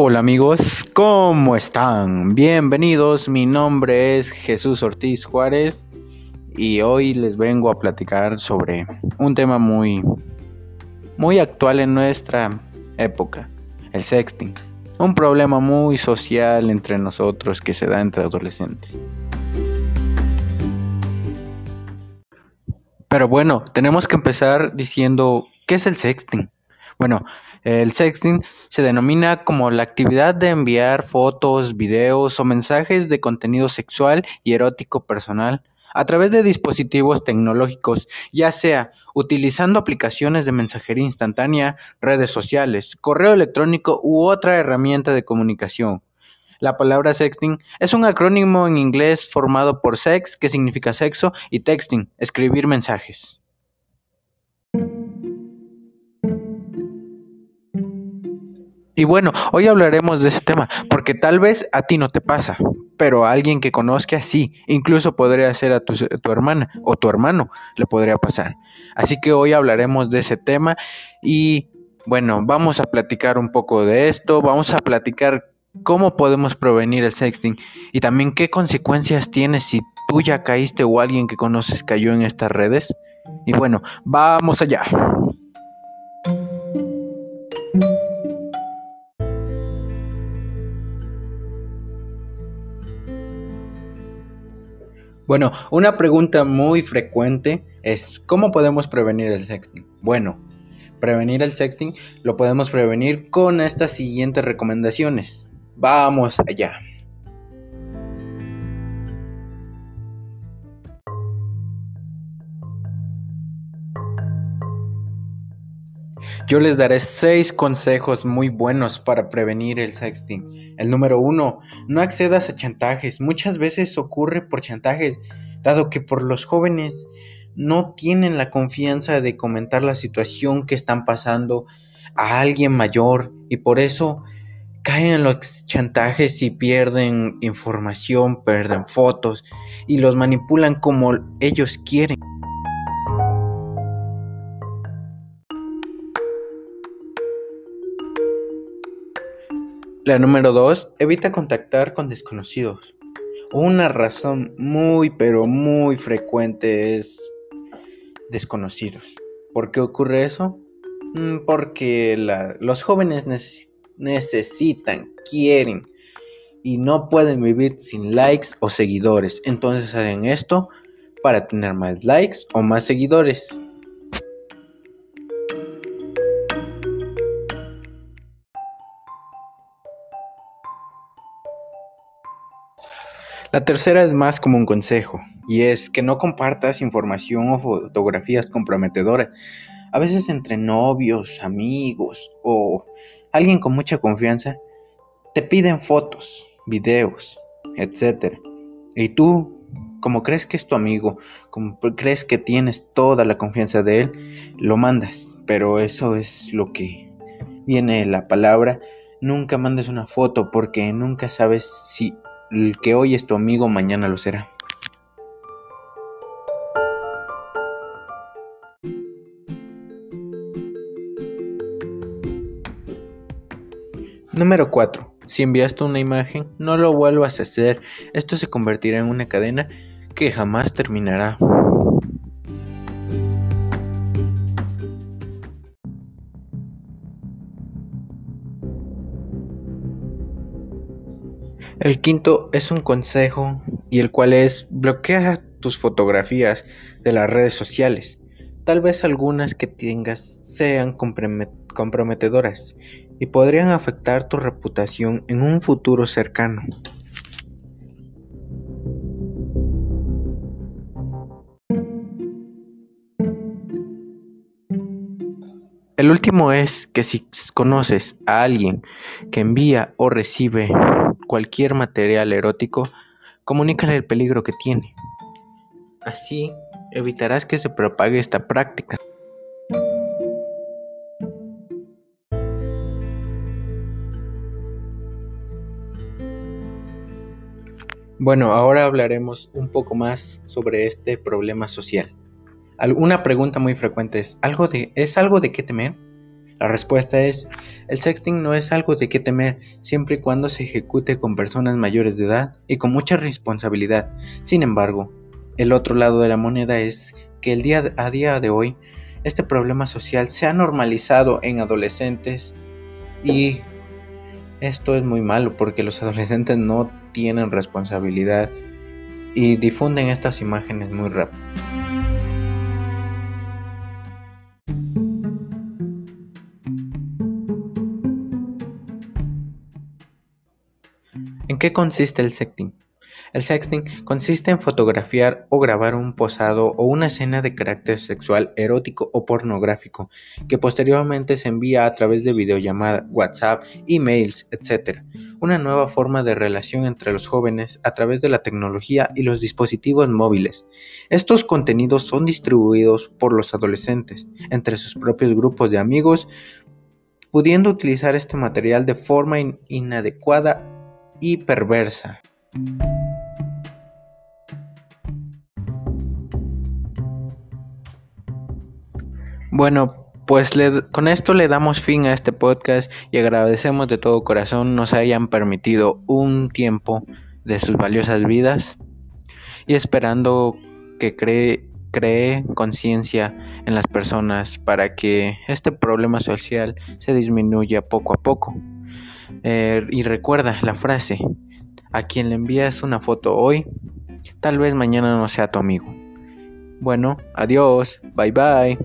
Hola amigos, ¿cómo están? Bienvenidos, mi nombre es Jesús Ortiz Juárez y hoy les vengo a platicar sobre un tema muy muy actual en nuestra época, el sexting, un problema muy social entre nosotros que se da entre adolescentes. Pero bueno, tenemos que empezar diciendo, ¿qué es el sexting? Bueno, el sexting se denomina como la actividad de enviar fotos, videos o mensajes de contenido sexual y erótico personal a través de dispositivos tecnológicos, ya sea utilizando aplicaciones de mensajería instantánea, redes sociales, correo electrónico u otra herramienta de comunicación. La palabra sexting es un acrónimo en inglés formado por sex, que significa sexo, y texting, escribir mensajes. Y bueno, hoy hablaremos de ese tema, porque tal vez a ti no te pasa, pero a alguien que conozca sí, incluso podría ser a tu, tu, hermana o tu hermano le podría pasar. Así que hoy hablaremos de ese tema y bueno, vamos a platicar un poco de esto, vamos a platicar cómo podemos prevenir el sexting y también qué consecuencias tiene si tú ya caíste o alguien que conoces cayó en estas redes. Y bueno, vamos allá. Bueno, una pregunta muy frecuente es ¿cómo podemos prevenir el sexting? Bueno, prevenir el sexting lo podemos prevenir con estas siguientes recomendaciones. Vamos allá. Yo les daré seis consejos muy buenos para prevenir el sexting. El número uno, no accedas a chantajes. Muchas veces ocurre por chantajes, dado que por los jóvenes no tienen la confianza de comentar la situación que están pasando a alguien mayor y por eso caen en los chantajes y pierden información, pierden fotos y los manipulan como ellos quieren. La número 2. Evita contactar con desconocidos. Una razón muy pero muy frecuente es desconocidos. ¿Por qué ocurre eso? Mm, porque los jóvenes necesitan, quieren y no pueden vivir sin likes o seguidores. Entonces hacen esto para tener más likes o más seguidores. La tercera es más como un consejo, y es que no compartas información o fotografías comprometedoras. A veces entre novios, amigos o alguien con mucha confianza, te piden fotos, videos, etc. Y tú, como crees que es tu amigo, como crees que tienes toda la confianza de él, lo mandas. Pero eso es lo que viene la palabra. Nunca mandes una foto porque nunca sabes si el que hoy es tu amigo mañana lo será. Número 4. Si enviaste una imagen, no lo vuelvas a hacer. Esto se convertirá en una cadena que jamás terminará. El quinto es un consejo y el cual es bloquea tus fotografías de las redes sociales. Tal vez algunas que tengas sean comprometedoras y podrían afectar tu reputación en un futuro cercano. El último es que si conoces a alguien que envía o recibe cualquier material erótico, comunícale el peligro que tiene. Así evitarás que se propague esta práctica. Bueno, ahora hablaremos un poco más sobre este problema social. Una pregunta muy frecuente es, ¿algo de, ¿es algo de qué temer? La respuesta es, el sexting no es algo de qué temer, siempre y cuando se ejecute con personas mayores de edad y con mucha responsabilidad. Sin embargo, el otro lado de la moneda es que el día a día de hoy este problema social se ha normalizado en adolescentes y esto es muy malo porque los adolescentes no tienen responsabilidad y difunden estas imágenes muy rápido. ¿En qué consiste el sexting? El sexting consiste en fotografiar o grabar un posado o una escena de carácter sexual, erótico o pornográfico, que posteriormente se envía a través de videollamada, WhatsApp, emails, etc. Una nueva forma de relación entre los jóvenes a través de la tecnología y los dispositivos móviles. Estos contenidos son distribuidos por los adolescentes entre sus propios grupos de amigos, pudiendo utilizar este material de forma inadecuada y perversa. Bueno, pues con esto le damos fin a este podcast y agradecemos de todo corazón nos hayan permitido un tiempo de sus valiosas vidas y esperando que cree, cree conciencia en las personas para que este problema social se disminuya poco a poco. Eh, y recuerda la frase, a quien le envías una foto hoy, tal vez mañana no sea tu amigo. Bueno, adiós, bye bye.